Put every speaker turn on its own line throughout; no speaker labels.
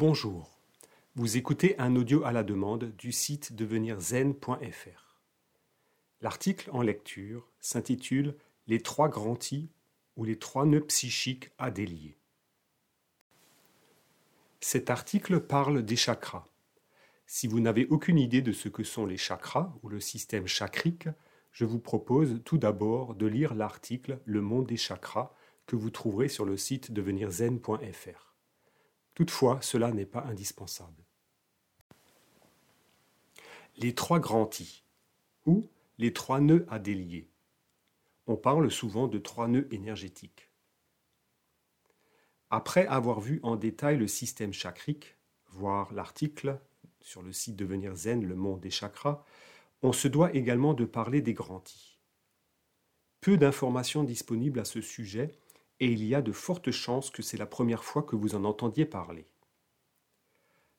Bonjour, vous écoutez un audio à la demande du site devenirzen.fr. L'article en lecture s'intitule Les trois grands ou les trois nœuds psychiques à délier. Cet article parle des chakras. Si vous n'avez aucune idée de ce que sont les chakras ou le système chakrique, je vous propose tout d'abord de lire l'article Le monde des chakras que vous trouverez sur le site devenirzen.fr. Toutefois, cela n'est pas indispensable. Les trois grands ou les trois nœuds à délier. On parle souvent de trois nœuds énergétiques. Après avoir vu en détail le système chakrique, voir l'article sur le site Devenir Zen, le monde des chakras, on se doit également de parler des grands. Peu d'informations disponibles à ce sujet et il y a de fortes chances que c'est la première fois que vous en entendiez parler.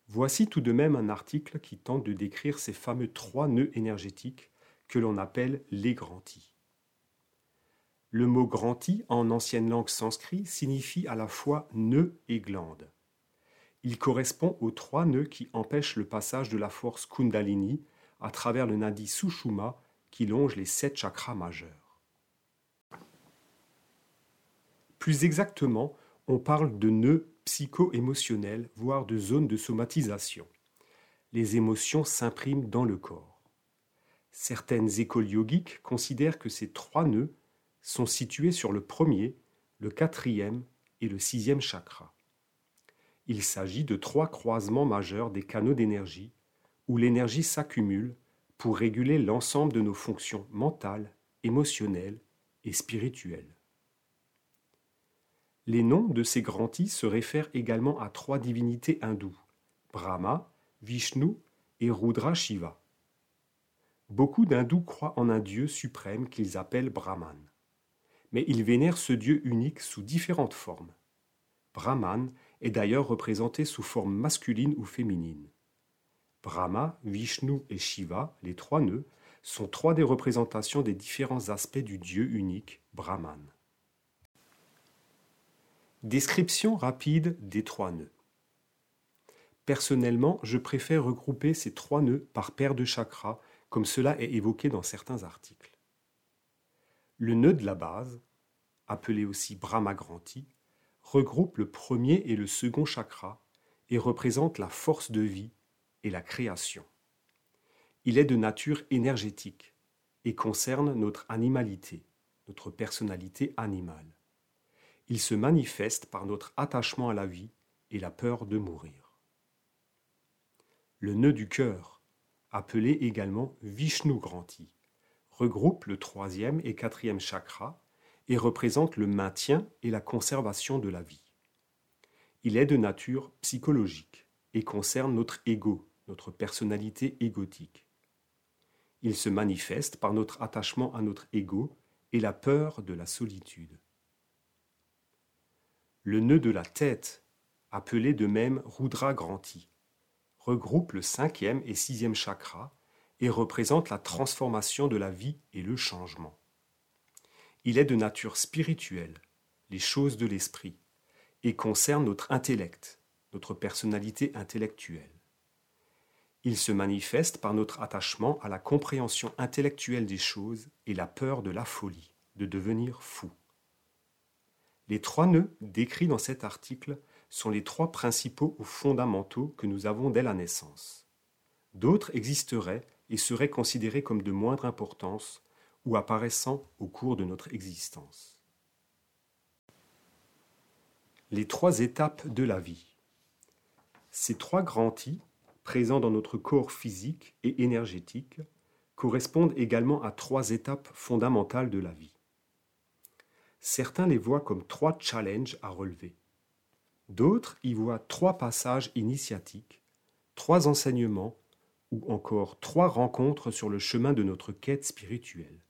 Voici tout de même un article qui tente de décrire ces fameux trois nœuds énergétiques que l'on appelle les grands i. Le mot grand i en ancienne langue sanskrit signifie à la fois nœud et glande. Il correspond aux trois nœuds qui empêchent le passage de la force Kundalini à travers le nadi Sushuma qui longe les sept chakras majeurs. Plus exactement, on parle de nœuds psycho-émotionnels, voire de zones de somatisation. Les émotions s'impriment dans le corps. Certaines écoles yogiques considèrent que ces trois nœuds sont situés sur le premier, le quatrième et le sixième chakra. Il s'agit de trois croisements majeurs des canaux d'énergie où l'énergie s'accumule pour réguler l'ensemble de nos fonctions mentales, émotionnelles et spirituelles. Les noms de ces grands se réfèrent également à trois divinités hindoues, Brahma, Vishnu et Rudra Shiva. Beaucoup d'hindous croient en un dieu suprême qu'ils appellent Brahman. Mais ils vénèrent ce dieu unique sous différentes formes. Brahman est d'ailleurs représenté sous forme masculine ou féminine. Brahma, Vishnu et Shiva, les trois nœuds, sont trois des représentations des différents aspects du dieu unique, Brahman. Description rapide des trois nœuds. Personnellement, je préfère regrouper ces trois nœuds par paire de chakras, comme cela est évoqué dans certains articles. Le nœud de la base, appelé aussi Brahmagranti, regroupe le premier et le second chakra et représente la force de vie et la création. Il est de nature énergétique et concerne notre animalité, notre personnalité animale il se manifeste par notre attachement à la vie et la peur de mourir. Le nœud du cœur, appelé également Vishnu Granti, regroupe le troisième et quatrième chakra et représente le maintien et la conservation de la vie. Il est de nature psychologique et concerne notre ego, notre personnalité égotique. Il se manifeste par notre attachement à notre ego et la peur de la solitude. Le nœud de la tête, appelé de même Rudra Granti, regroupe le cinquième et sixième chakra et représente la transformation de la vie et le changement. Il est de nature spirituelle, les choses de l'esprit, et concerne notre intellect, notre personnalité intellectuelle. Il se manifeste par notre attachement à la compréhension intellectuelle des choses et la peur de la folie, de devenir fou. Les trois nœuds décrits dans cet article sont les trois principaux ou fondamentaux que nous avons dès la naissance. D'autres existeraient et seraient considérés comme de moindre importance ou apparaissant au cours de notre existence. Les trois étapes de la vie. Ces trois grands I, présents dans notre corps physique et énergétique, correspondent également à trois étapes fondamentales de la vie. Certains les voient comme trois challenges à relever. D'autres y voient trois passages initiatiques, trois enseignements ou encore trois rencontres sur le chemin de notre quête spirituelle.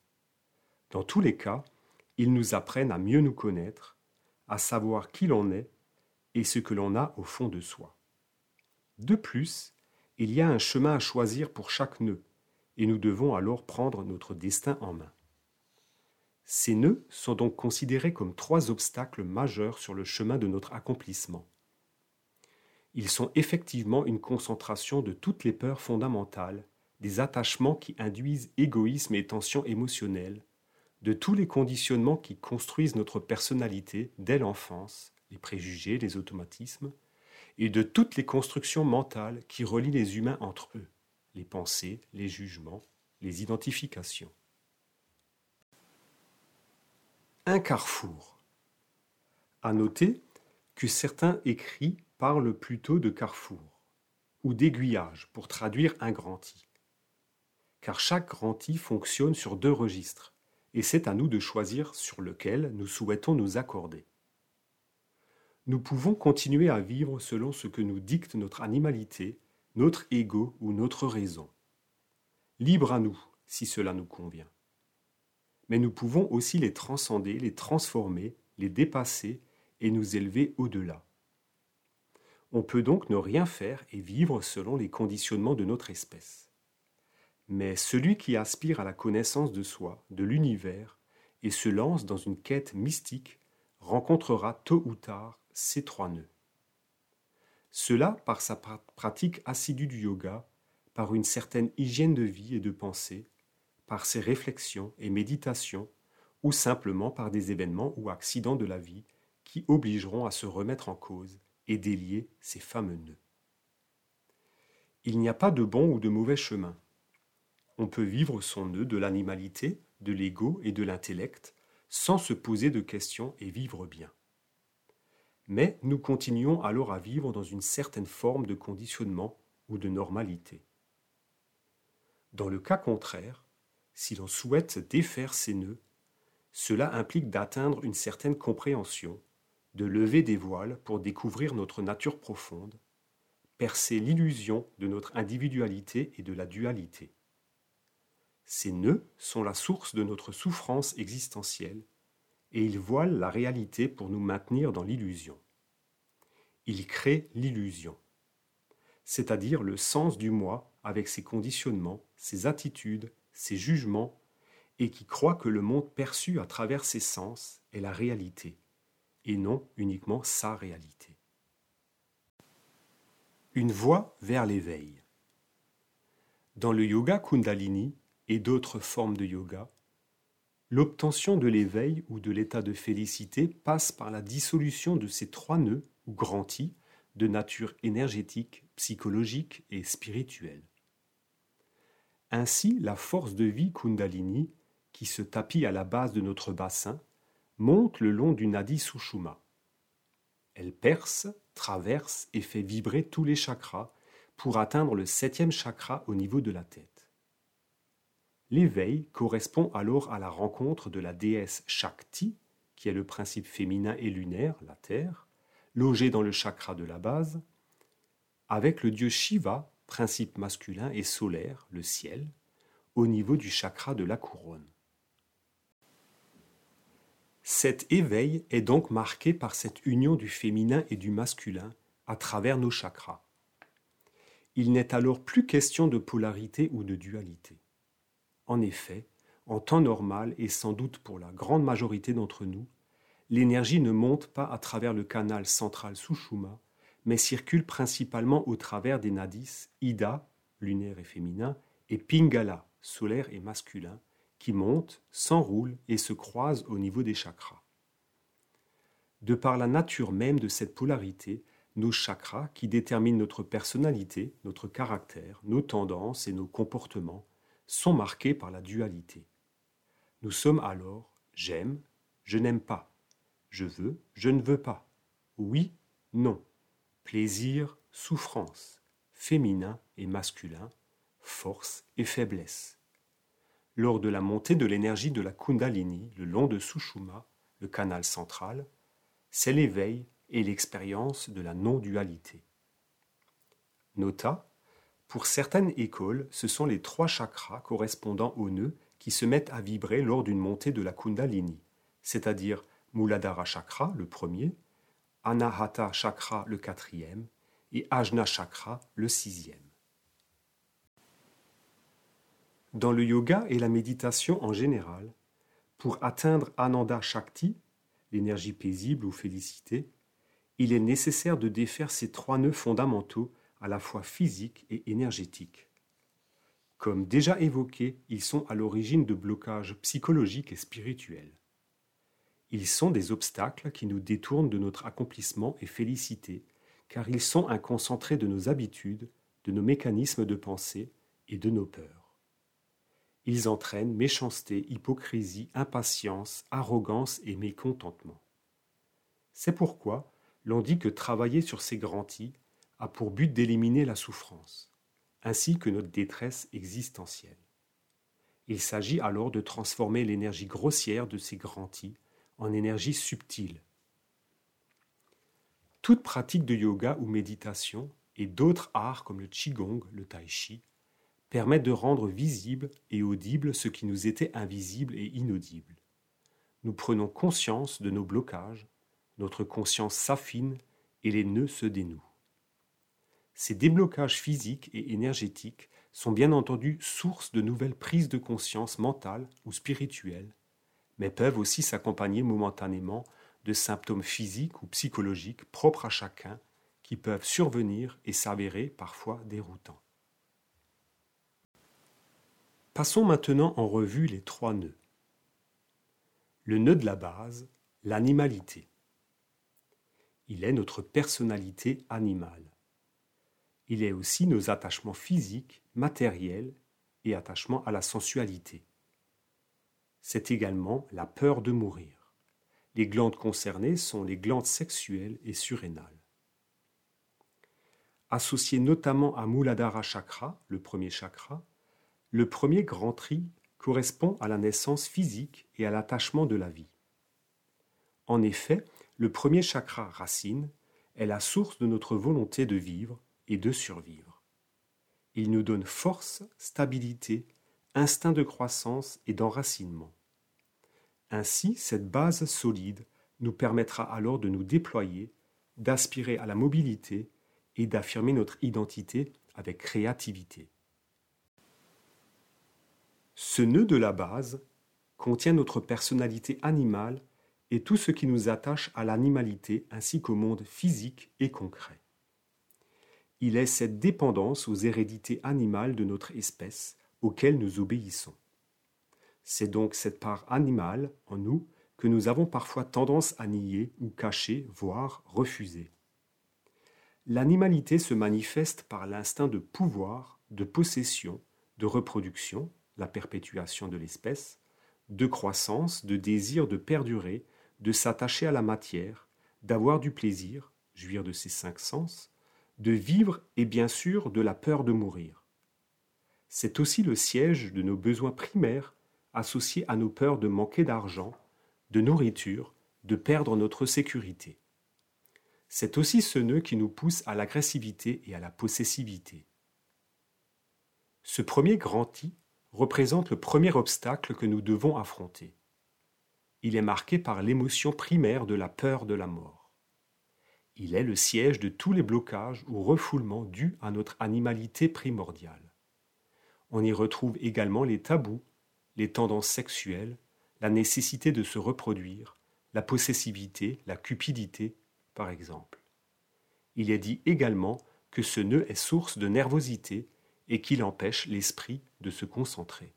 Dans tous les cas, ils nous apprennent à mieux nous connaître, à savoir qui l'on est et ce que l'on a au fond de soi. De plus, il y a un chemin à choisir pour chaque nœud, et nous devons alors prendre notre destin en main. Ces nœuds sont donc considérés comme trois obstacles majeurs sur le chemin de notre accomplissement. Ils sont effectivement une concentration de toutes les peurs fondamentales, des attachements qui induisent égoïsme et tension émotionnelle, de tous les conditionnements qui construisent notre personnalité dès l'enfance, les préjugés, les automatismes, et de toutes les constructions mentales qui relient les humains entre eux, les pensées, les jugements, les identifications. Un carrefour. À noter que certains écrits parlent plutôt de carrefour ou d'aiguillage pour traduire un grand i. Car chaque grand i fonctionne sur deux registres, et c'est à nous de choisir sur lequel nous souhaitons nous accorder. Nous pouvons continuer à vivre selon ce que nous dicte notre animalité, notre ego ou notre raison. Libre à nous, si cela nous convient. Mais nous pouvons aussi les transcender, les transformer, les dépasser et nous élever au-delà. On peut donc ne rien faire et vivre selon les conditionnements de notre espèce. Mais celui qui aspire à la connaissance de soi, de l'univers, et se lance dans une quête mystique, rencontrera tôt ou tard ces trois nœuds. Cela par sa pratique assidue du yoga, par une certaine hygiène de vie et de pensée, par ses réflexions et méditations, ou simplement par des événements ou accidents de la vie qui obligeront à se remettre en cause et délier ces fameux nœuds. Il n'y a pas de bon ou de mauvais chemin. On peut vivre son nœud de l'animalité, de l'ego et de l'intellect sans se poser de questions et vivre bien mais nous continuons alors à vivre dans une certaine forme de conditionnement ou de normalité. Dans le cas contraire, si l'on souhaite défaire ces nœuds, cela implique d'atteindre une certaine compréhension, de lever des voiles pour découvrir notre nature profonde, percer l'illusion de notre individualité et de la dualité. Ces nœuds sont la source de notre souffrance existentielle et il voile la réalité pour nous maintenir dans l'illusion. Il crée l'illusion, c'est-à-dire le sens du moi avec ses conditionnements, ses attitudes, ses jugements, et qui croit que le monde perçu à travers ses sens est la réalité, et non uniquement sa réalité. Une voie vers l'éveil. Dans le yoga Kundalini et d'autres formes de yoga, L'obtention de l'éveil ou de l'état de félicité passe par la dissolution de ces trois nœuds ou grands i de nature énergétique, psychologique et spirituelle. Ainsi, la force de vie Kundalini, qui se tapit à la base de notre bassin, monte le long du Nadi Sushuma. Elle perce, traverse et fait vibrer tous les chakras pour atteindre le septième chakra au niveau de la tête. L'éveil correspond alors à la rencontre de la déesse Shakti, qui est le principe féminin et lunaire, la Terre, logé dans le chakra de la base, avec le dieu Shiva, principe masculin et solaire, le ciel, au niveau du chakra de la couronne. Cet éveil est donc marqué par cette union du féminin et du masculin à travers nos chakras. Il n'est alors plus question de polarité ou de dualité. En effet, en temps normal et sans doute pour la grande majorité d'entre nous, l'énergie ne monte pas à travers le canal central Sushuma, mais circule principalement au travers des nadis Ida, lunaire et féminin, et Pingala, solaire et masculin, qui montent, s'enroulent et se croisent au niveau des chakras. De par la nature même de cette polarité, nos chakras, qui déterminent notre personnalité, notre caractère, nos tendances et nos comportements, sont marqués par la dualité. Nous sommes alors j'aime, je n'aime pas, je veux, je ne veux pas, oui, non, plaisir, souffrance, féminin et masculin, force et faiblesse. Lors de la montée de l'énergie de la Kundalini le long de Sushuma, le canal central, c'est l'éveil et l'expérience de la non-dualité. Nota pour certaines écoles, ce sont les trois chakras correspondant aux nœuds qui se mettent à vibrer lors d'une montée de la Kundalini, c'est-à-dire Muladhara Chakra, le premier, Anahata Chakra, le quatrième, et Ajna Chakra, le sixième. Dans le yoga et la méditation en général, pour atteindre Ananda Shakti, l'énergie paisible ou félicité, il est nécessaire de défaire ces trois nœuds fondamentaux à la fois physiques et énergétiques. Comme déjà évoqué, ils sont à l'origine de blocages psychologiques et spirituels. Ils sont des obstacles qui nous détournent de notre accomplissement et félicité, car ils sont un concentré de nos habitudes, de nos mécanismes de pensée et de nos peurs. Ils entraînent méchanceté, hypocrisie, impatience, arrogance et mécontentement. C'est pourquoi l'on dit que travailler sur ces grands-i a pour but d'éliminer la souffrance ainsi que notre détresse existentielle. Il s'agit alors de transformer l'énergie grossière de ces grands-i en énergie subtile. Toute pratique de yoga ou méditation et d'autres arts comme le qigong, le tai chi, permettent de rendre visible et audible ce qui nous était invisible et inaudible. Nous prenons conscience de nos blocages, notre conscience s'affine et les nœuds se dénouent. Ces déblocages physiques et énergétiques sont bien entendu source de nouvelles prises de conscience mentales ou spirituelles, mais peuvent aussi s'accompagner momentanément de symptômes physiques ou psychologiques propres à chacun qui peuvent survenir et s'avérer parfois déroutants. Passons maintenant en revue les trois nœuds. Le nœud de la base, l'animalité. Il est notre personnalité animale il est aussi nos attachements physiques, matériels et attachements à la sensualité. C'est également la peur de mourir. Les glandes concernées sont les glandes sexuelles et surrénales. Associé notamment à Muladhara Chakra, le premier chakra, le premier grand tri correspond à la naissance physique et à l'attachement de la vie. En effet, le premier chakra racine est la source de notre volonté de vivre et de survivre. Il nous donne force, stabilité, instinct de croissance et d'enracinement. Ainsi, cette base solide nous permettra alors de nous déployer, d'aspirer à la mobilité et d'affirmer notre identité avec créativité. Ce nœud de la base contient notre personnalité animale et tout ce qui nous attache à l'animalité ainsi qu'au monde physique et concret il est cette dépendance aux hérédités animales de notre espèce auxquelles nous obéissons. C'est donc cette part animale en nous que nous avons parfois tendance à nier ou cacher, voire refuser. L'animalité se manifeste par l'instinct de pouvoir, de possession, de reproduction, la perpétuation de l'espèce, de croissance, de désir de perdurer, de s'attacher à la matière, d'avoir du plaisir, jouir de ses cinq sens, de vivre et bien sûr de la peur de mourir. C'est aussi le siège de nos besoins primaires associés à nos peurs de manquer d'argent, de nourriture, de perdre notre sécurité. C'est aussi ce nœud qui nous pousse à l'agressivité et à la possessivité. Ce premier grand I représente le premier obstacle que nous devons affronter. Il est marqué par l'émotion primaire de la peur de la mort. Il est le siège de tous les blocages ou refoulements dus à notre animalité primordiale. On y retrouve également les tabous, les tendances sexuelles, la nécessité de se reproduire, la possessivité, la cupidité, par exemple. Il est dit également que ce nœud est source de nervosité et qu'il empêche l'esprit de se concentrer.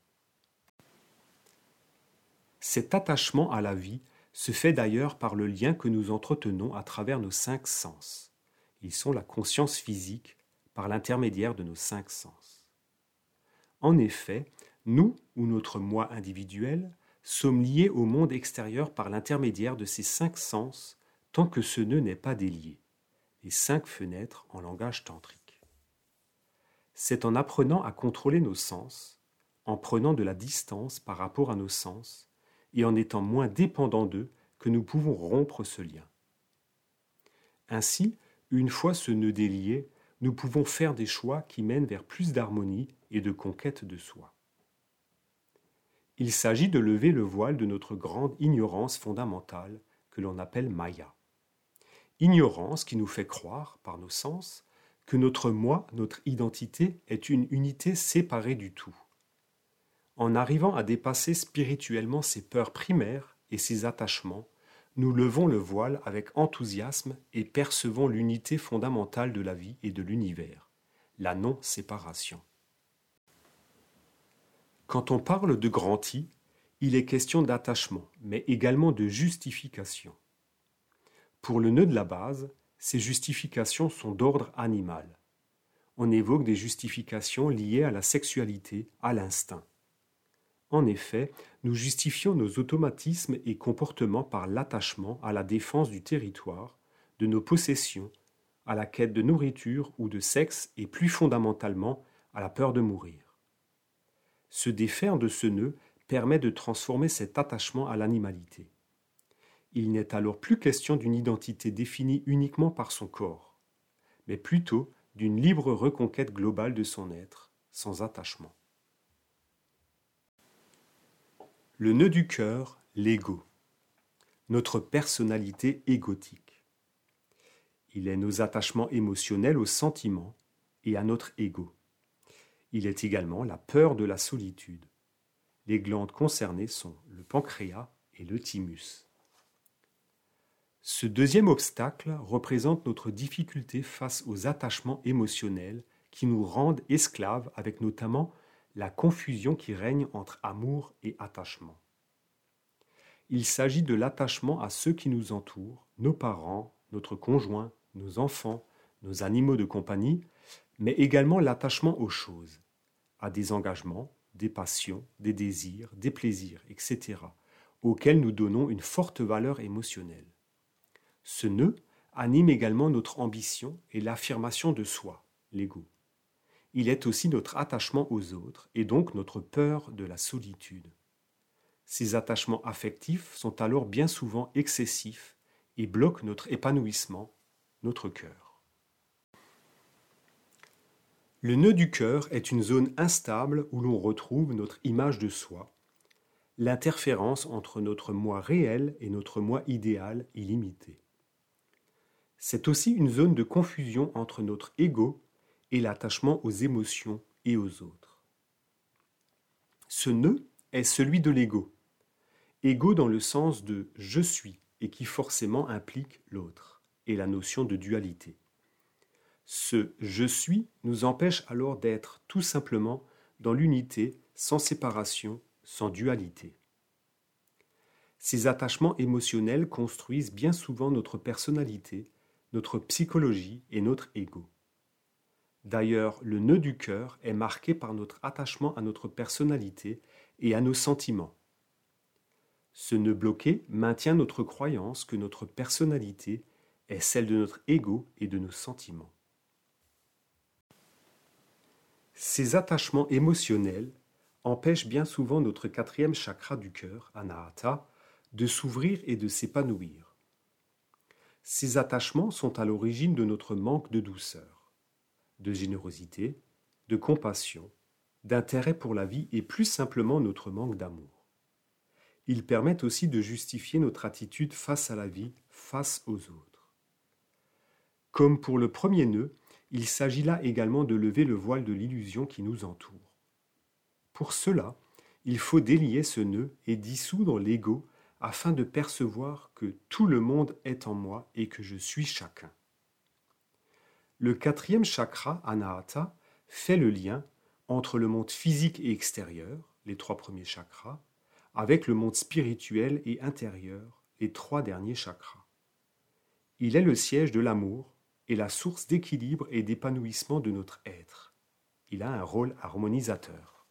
Cet attachement à la vie se fait d'ailleurs par le lien que nous entretenons à travers nos cinq sens. Ils sont la conscience physique par l'intermédiaire de nos cinq sens. En effet, nous ou notre moi individuel sommes liés au monde extérieur par l'intermédiaire de ces cinq sens tant que ce nœud n'est pas délié, les cinq fenêtres en langage tantrique. C'est en apprenant à contrôler nos sens, en prenant de la distance par rapport à nos sens, et en étant moins dépendants d'eux que nous pouvons rompre ce lien. Ainsi, une fois ce nœud délié, nous pouvons faire des choix qui mènent vers plus d'harmonie et de conquête de soi. Il s'agit de lever le voile de notre grande ignorance fondamentale que l'on appelle Maya. Ignorance qui nous fait croire, par nos sens, que notre moi, notre identité, est une unité séparée du tout en arrivant à dépasser spirituellement ses peurs primaires et ses attachements, nous levons le voile avec enthousiasme et percevons l'unité fondamentale de la vie et de l'univers, la non-séparation. Quand on parle de grand I, il est question d'attachement, mais également de justification. Pour le nœud de la base, ces justifications sont d'ordre animal. On évoque des justifications liées à la sexualité, à l'instinct. En effet, nous justifions nos automatismes et comportements par l'attachement à la défense du territoire, de nos possessions, à la quête de nourriture ou de sexe et plus fondamentalement à la peur de mourir. Se défaire de ce nœud permet de transformer cet attachement à l'animalité. Il n'est alors plus question d'une identité définie uniquement par son corps, mais plutôt d'une libre reconquête globale de son être, sans attachement. Le nœud du cœur, l'ego. Notre personnalité égotique. Il est nos attachements émotionnels aux sentiments et à notre ego. Il est également la peur de la solitude. Les glandes concernées sont le pancréas et le thymus. Ce deuxième obstacle représente notre difficulté face aux attachements émotionnels qui nous rendent esclaves avec notamment la confusion qui règne entre amour et attachement. Il s'agit de l'attachement à ceux qui nous entourent, nos parents, notre conjoint, nos enfants, nos animaux de compagnie, mais également l'attachement aux choses, à des engagements, des passions, des désirs, des plaisirs, etc., auxquels nous donnons une forte valeur émotionnelle. Ce nœud anime également notre ambition et l'affirmation de soi, l'ego il est aussi notre attachement aux autres et donc notre peur de la solitude. Ces attachements affectifs sont alors bien souvent excessifs et bloquent notre épanouissement, notre cœur. Le nœud du cœur est une zone instable où l'on retrouve notre image de soi, l'interférence entre notre moi réel et notre moi idéal illimité. C'est aussi une zone de confusion entre notre ego et l'attachement aux émotions et aux autres. Ce nœud est celui de l'ego. Ego dans le sens de je suis et qui forcément implique l'autre et la notion de dualité. Ce je suis nous empêche alors d'être tout simplement dans l'unité, sans séparation, sans dualité. Ces attachements émotionnels construisent bien souvent notre personnalité, notre psychologie et notre ego. D'ailleurs, le nœud du cœur est marqué par notre attachement à notre personnalité et à nos sentiments. Ce nœud bloqué maintient notre croyance que notre personnalité est celle de notre ego et de nos sentiments. Ces attachements émotionnels empêchent bien souvent notre quatrième chakra du cœur, Anahata, de s'ouvrir et de s'épanouir. Ces attachements sont à l'origine de notre manque de douceur de générosité, de compassion, d'intérêt pour la vie et plus simplement notre manque d'amour. Ils permettent aussi de justifier notre attitude face à la vie, face aux autres. Comme pour le premier nœud, il s'agit là également de lever le voile de l'illusion qui nous entoure. Pour cela, il faut délier ce nœud et dissoudre l'ego afin de percevoir que tout le monde est en moi et que je suis chacun. Le quatrième chakra, Anahata, fait le lien entre le monde physique et extérieur, les trois premiers chakras, avec le monde spirituel et intérieur, les trois derniers chakras. Il est le siège de l'amour et la source d'équilibre et d'épanouissement de notre être. Il a un rôle harmonisateur.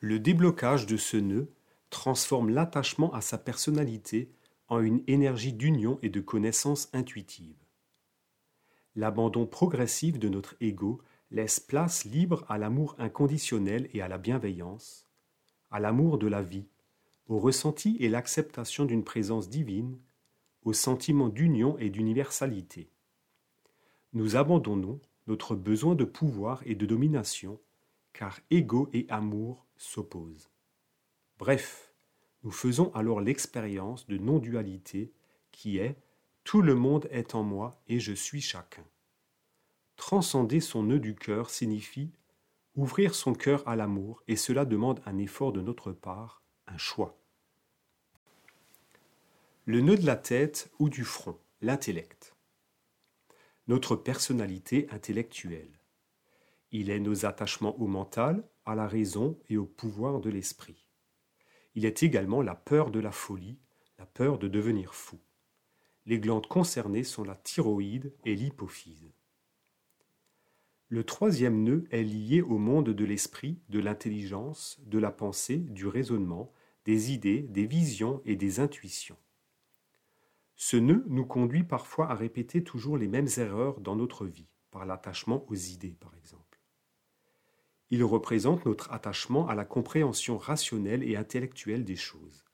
Le déblocage de ce nœud transforme l'attachement à sa personnalité en une énergie d'union et de connaissance intuitive l'abandon progressif de notre ego laisse place libre à l'amour inconditionnel et à la bienveillance, à l'amour de la vie, au ressenti et l'acceptation d'une présence divine, au sentiment d'union et d'universalité. Nous abandonnons notre besoin de pouvoir et de domination, car ego et amour s'opposent. Bref, nous faisons alors l'expérience de non-dualité qui est tout le monde est en moi et je suis chacun. Transcender son nœud du cœur signifie ouvrir son cœur à l'amour et cela demande un effort de notre part, un choix. Le nœud de la tête ou du front, l'intellect. Notre personnalité intellectuelle. Il est nos attachements au mental, à la raison et au pouvoir de l'esprit. Il est également la peur de la folie, la peur de devenir fou. Les glandes concernées sont la thyroïde et l'hypophyse. Le troisième nœud est lié au monde de l'esprit, de l'intelligence, de la pensée, du raisonnement, des idées, des visions et des intuitions. Ce nœud nous conduit parfois à répéter toujours les mêmes erreurs dans notre vie, par l'attachement aux idées par exemple. Il représente notre attachement à la compréhension rationnelle et intellectuelle des choses.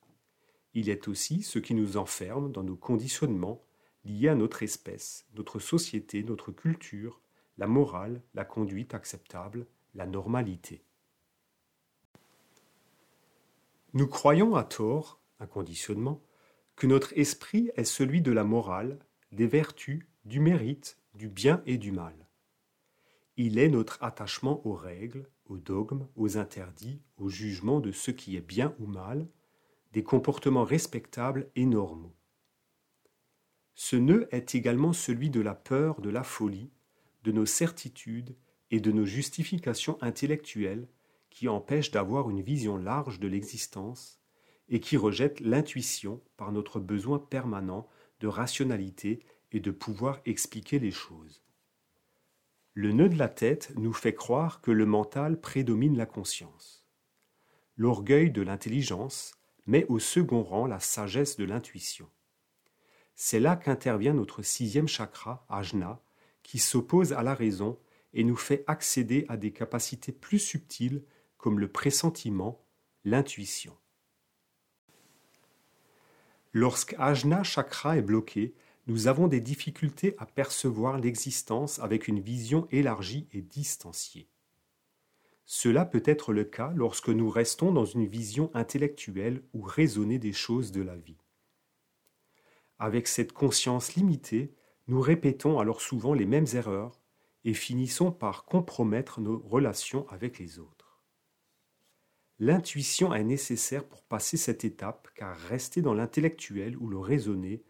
Il est aussi ce qui nous enferme dans nos conditionnements liés à notre espèce, notre société, notre culture, la morale, la conduite acceptable, la normalité. Nous croyons à tort, un conditionnement, que notre esprit est celui de la morale, des vertus, du mérite, du bien et du mal. Il est notre attachement aux règles, aux dogmes, aux interdits, au jugement de ce qui est bien ou mal, des comportements respectables et normaux. Ce nœud est également celui de la peur, de la folie, de nos certitudes et de nos justifications intellectuelles qui empêchent d'avoir une vision large de l'existence et qui rejette l'intuition par notre besoin permanent de rationalité et de pouvoir expliquer les choses. Le nœud de la tête nous fait croire que le mental prédomine la conscience. L'orgueil de l'intelligence met au second rang la sagesse de l'intuition. C'est là qu'intervient notre sixième chakra, ajna, qui s'oppose à la raison et nous fait accéder à des capacités plus subtiles comme le pressentiment, l'intuition. Lorsque Ajna Chakra est bloqué, nous avons des difficultés à percevoir l'existence avec une vision élargie et distanciée. Cela peut être le cas lorsque nous restons dans une vision intellectuelle ou raisonnée des choses de la vie. Avec cette conscience limitée, nous répétons alors souvent les mêmes erreurs et finissons par compromettre nos relations avec les autres. L'intuition est nécessaire pour passer cette étape, car rester dans l'intellectuel ou le raisonner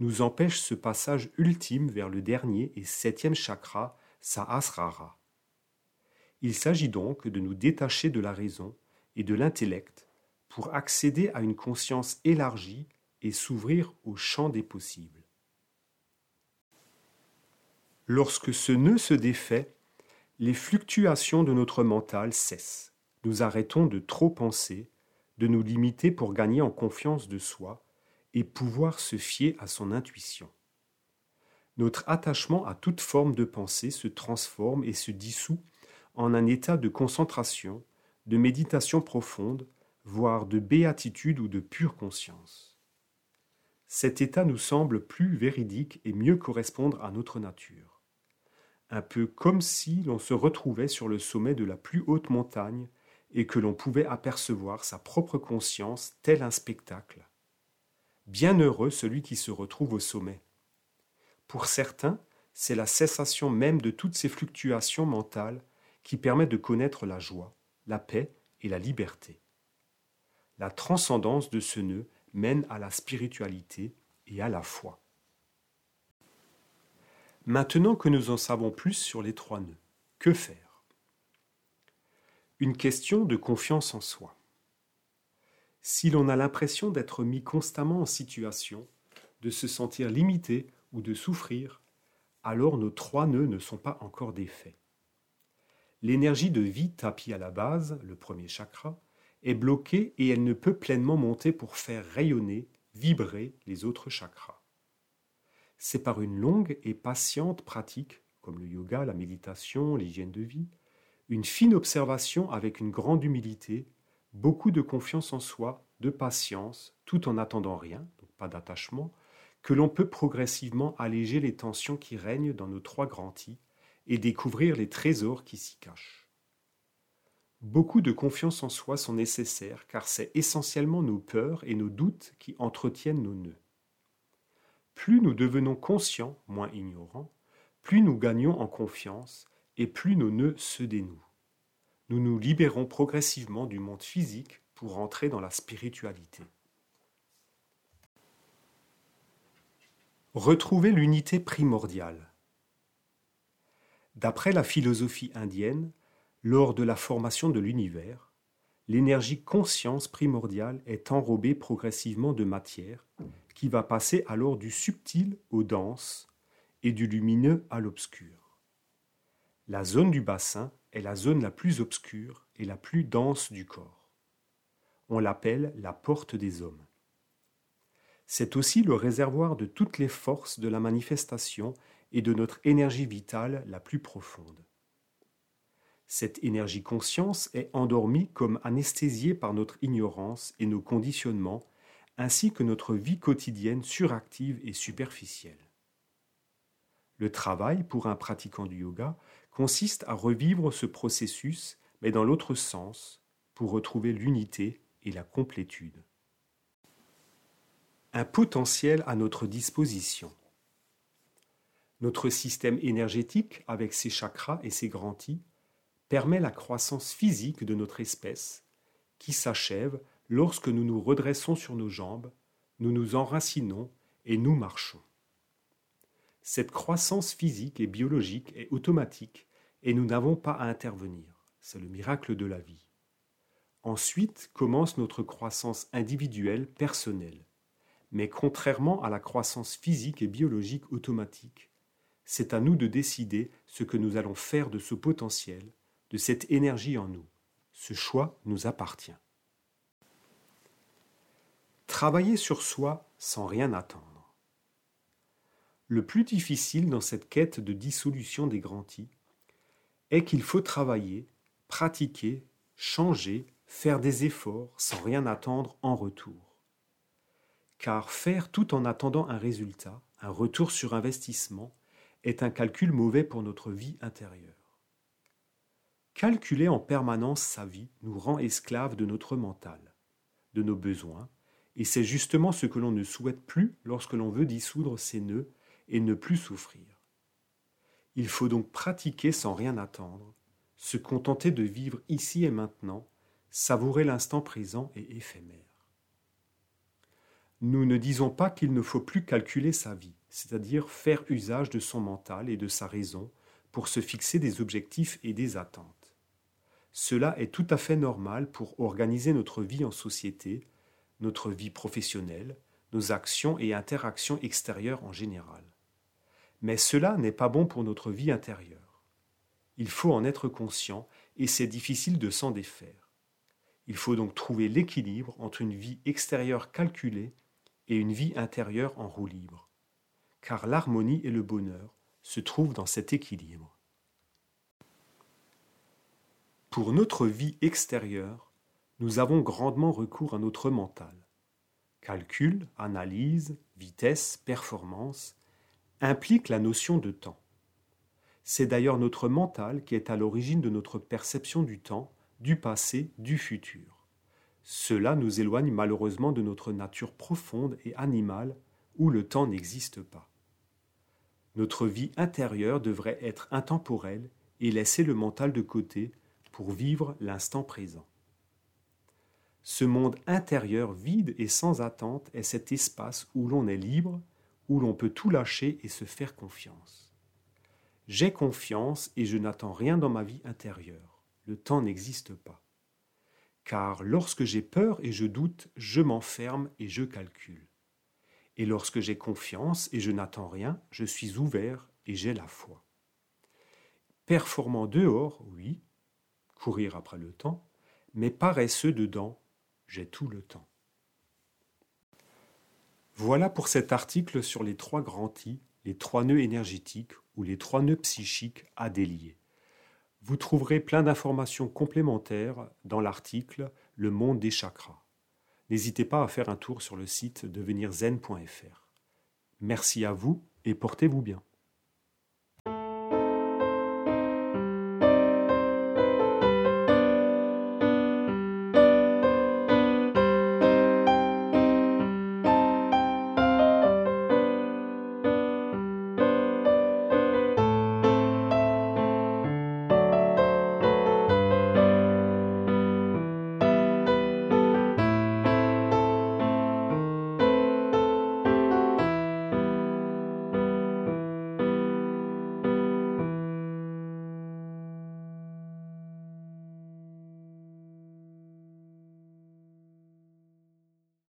nous empêche ce passage ultime vers le dernier et septième chakra, Sahasrara. Il s'agit donc de nous détacher de la raison et de l'intellect pour accéder à une conscience élargie et s'ouvrir au champ des possibles. Lorsque ce nœud se défait, les fluctuations de notre mental cessent nous arrêtons de trop penser, de nous limiter pour gagner en confiance de soi et pouvoir se fier à son intuition. Notre attachement à toute forme de pensée se transforme et se dissout en un état de concentration, de méditation profonde, voire de béatitude ou de pure conscience. Cet état nous semble plus véridique et mieux correspondre à notre nature. Un peu comme si l'on se retrouvait sur le sommet de la plus haute montagne et que l'on pouvait apercevoir sa propre conscience tel un spectacle. Bienheureux celui qui se retrouve au sommet. Pour certains, c'est la cessation même de toutes ces fluctuations mentales qui permet de connaître la joie, la paix et la liberté. La transcendance de ce nœud mène à la spiritualité et à la foi. Maintenant que nous en savons plus sur les trois nœuds, que faire? Une question de confiance en soi. Si l'on a l'impression d'être mis constamment en situation, de se sentir limité ou de souffrir, alors nos trois nœuds ne sont pas encore défaits. L'énergie de vie tapie à la base, le premier chakra, est bloquée et elle ne peut pleinement monter pour faire rayonner, vibrer les autres chakras. C'est par une longue et patiente pratique, comme le yoga, la méditation, l'hygiène de vie, une fine observation avec une grande humilité, beaucoup de confiance en soi, de patience, tout en n'attendant rien, donc pas d'attachement, que l'on peut progressivement alléger les tensions qui règnent dans nos trois grands et découvrir les trésors qui s'y cachent. Beaucoup de confiance en soi sont nécessaires car c'est essentiellement nos peurs et nos doutes qui entretiennent nos nœuds. Plus nous devenons conscients, moins ignorants, plus nous gagnons en confiance et plus nos nœuds se dénouent. Nous nous libérons progressivement du monde physique pour entrer dans la spiritualité. Retrouver l'unité primordiale. D'après la philosophie indienne, lors de la formation de l'univers, l'énergie conscience primordiale est enrobée progressivement de matière, qui va passer alors du subtil au dense et du lumineux à l'obscur. La zone du bassin est la zone la plus obscure et la plus dense du corps. On l'appelle la porte des hommes. C'est aussi le réservoir de toutes les forces de la manifestation et de notre énergie vitale la plus profonde. Cette énergie conscience est endormie comme anesthésiée par notre ignorance et nos conditionnements, ainsi que notre vie quotidienne suractive et superficielle. Le travail pour un pratiquant du yoga consiste à revivre ce processus, mais dans l'autre sens, pour retrouver l'unité et la complétude. Un potentiel à notre disposition. Notre système énergétique, avec ses chakras et ses grantis, permet la croissance physique de notre espèce, qui s'achève lorsque nous nous redressons sur nos jambes, nous nous enracinons et nous marchons. Cette croissance physique et biologique est automatique et nous n'avons pas à intervenir. C'est le miracle de la vie. Ensuite commence notre croissance individuelle personnelle. Mais contrairement à la croissance physique et biologique automatique, c'est à nous de décider ce que nous allons faire de ce potentiel de cette énergie en nous. Ce choix nous appartient. Travailler sur soi sans rien attendre. Le plus difficile dans cette quête de dissolution des grands-i est qu'il faut travailler, pratiquer, changer, faire des efforts sans rien attendre en retour. Car faire tout en attendant un résultat, un retour sur investissement, est un calcul mauvais pour notre vie intérieure. Calculer en permanence sa vie nous rend esclaves de notre mental, de nos besoins, et c'est justement ce que l'on ne souhaite plus lorsque l'on veut dissoudre ses nœuds et ne plus souffrir. Il faut donc pratiquer sans rien attendre, se contenter de vivre ici et maintenant, savourer l'instant présent et éphémère. Nous ne disons pas qu'il ne faut plus calculer sa vie, c'est-à-dire faire usage de son mental et de sa raison pour se fixer des objectifs et des attentes. Cela est tout à fait normal pour organiser notre vie en société, notre vie professionnelle, nos actions et interactions extérieures en général. Mais cela n'est pas bon pour notre vie intérieure. Il faut en être conscient et c'est difficile de s'en défaire. Il faut donc trouver l'équilibre entre une vie extérieure calculée et une vie intérieure en roue libre. Car l'harmonie et le bonheur se trouvent dans cet équilibre. Pour notre vie extérieure, nous avons grandement recours à notre mental. Calcul, analyse, vitesse, performance impliquent la notion de temps. C'est d'ailleurs notre mental qui est à l'origine de notre perception du temps, du passé, du futur. Cela nous éloigne malheureusement de notre nature profonde et animale où le temps n'existe pas. Notre vie intérieure devrait être intemporelle et laisser le mental de côté pour vivre l'instant présent. Ce monde intérieur vide et sans attente est cet espace où l'on est libre, où l'on peut tout lâcher et se faire confiance. J'ai confiance et je n'attends rien dans ma vie intérieure. Le temps n'existe pas. Car lorsque j'ai peur et je doute, je m'enferme et je calcule. Et lorsque j'ai confiance et je n'attends rien, je suis ouvert et j'ai la foi. Performant dehors, oui, courir après le temps, mais paresseux dedans, j'ai tout le temps. Voilà pour cet article sur les trois grands I, les trois nœuds énergétiques ou les trois nœuds psychiques à délier. Vous trouverez plein d'informations complémentaires dans l'article Le monde des chakras. N'hésitez pas à faire un tour sur le site devenirzen.fr. Merci à vous et portez-vous bien.